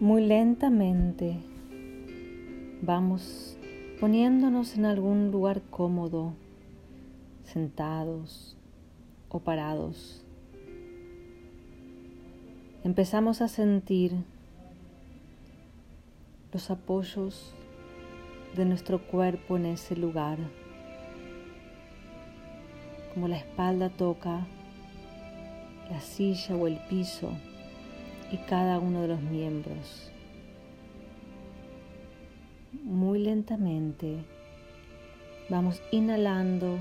Muy lentamente vamos poniéndonos en algún lugar cómodo, sentados o parados. Empezamos a sentir los apoyos de nuestro cuerpo en ese lugar, como la espalda toca la silla o el piso y cada uno de los miembros. Muy lentamente vamos inhalando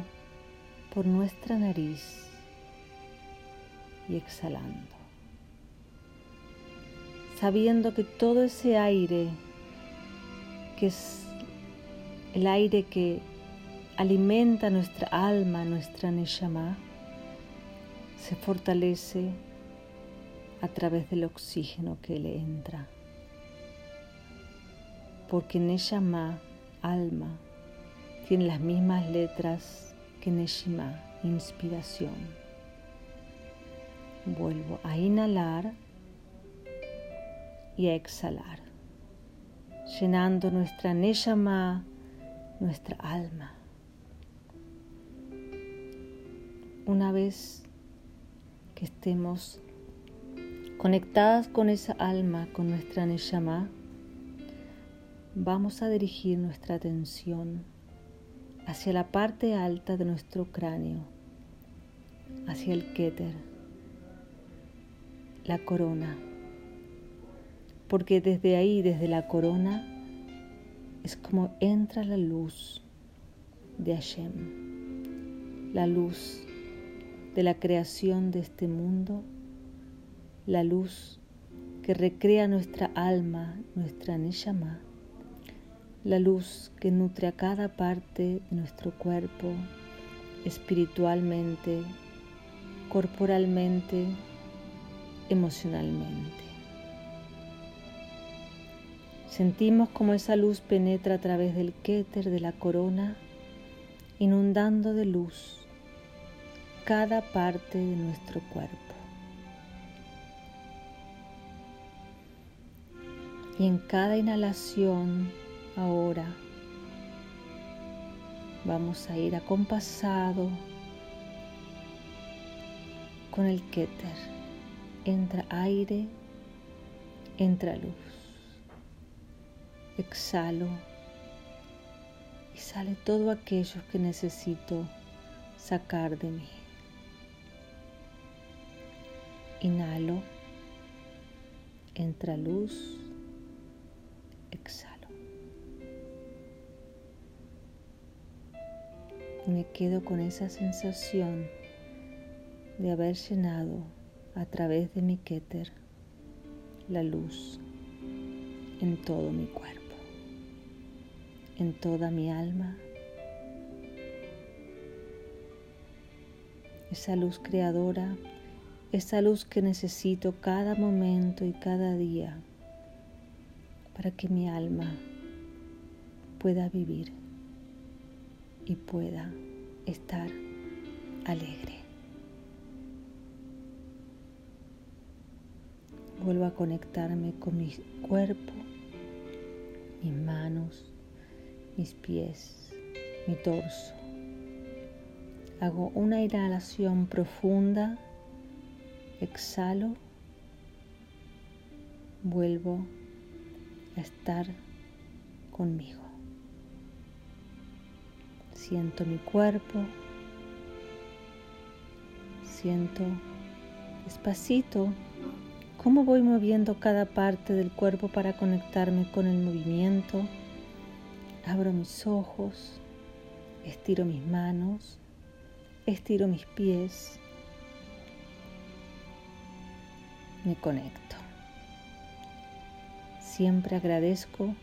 por nuestra nariz y exhalando, sabiendo que todo ese aire, que es el aire que alimenta nuestra alma, nuestra neshama, se fortalece a través del oxígeno que le entra. Porque Neshama, alma, tiene las mismas letras que Neshima, inspiración. Vuelvo a inhalar y a exhalar, llenando nuestra Neshama, nuestra alma. Una vez que estemos Conectadas con esa alma, con nuestra Neshama, vamos a dirigir nuestra atención hacia la parte alta de nuestro cráneo, hacia el Keter, la corona. Porque desde ahí, desde la corona, es como entra la luz de Hashem, la luz de la creación de este mundo la luz que recrea nuestra alma, nuestra Neshama, la luz que nutre a cada parte de nuestro cuerpo, espiritualmente, corporalmente, emocionalmente. Sentimos como esa luz penetra a través del kéter de la corona, inundando de luz cada parte de nuestro cuerpo. Y en cada inhalación ahora vamos a ir acompasado con el Keter. Entra aire, entra luz. Exhalo y sale todo aquello que necesito sacar de mí. Inhalo, entra luz exhalo. Me quedo con esa sensación de haber llenado a través de mi Keter la luz en todo mi cuerpo, en toda mi alma. Esa luz creadora, esa luz que necesito cada momento y cada día para que mi alma pueda vivir y pueda estar alegre. Vuelvo a conectarme con mi cuerpo, mis manos, mis pies, mi torso. Hago una inhalación profunda, exhalo, vuelvo a estar conmigo. Siento mi cuerpo, siento despacito cómo voy moviendo cada parte del cuerpo para conectarme con el movimiento. Abro mis ojos, estiro mis manos, estiro mis pies, me conecto. Siempre agradezco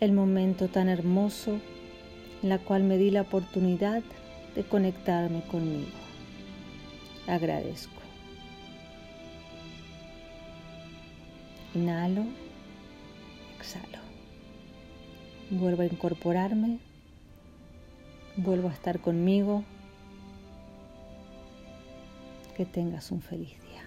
el momento tan hermoso en la cual me di la oportunidad de conectarme conmigo. Agradezco. Inhalo, exhalo. Vuelvo a incorporarme, vuelvo a estar conmigo. Que tengas un feliz día.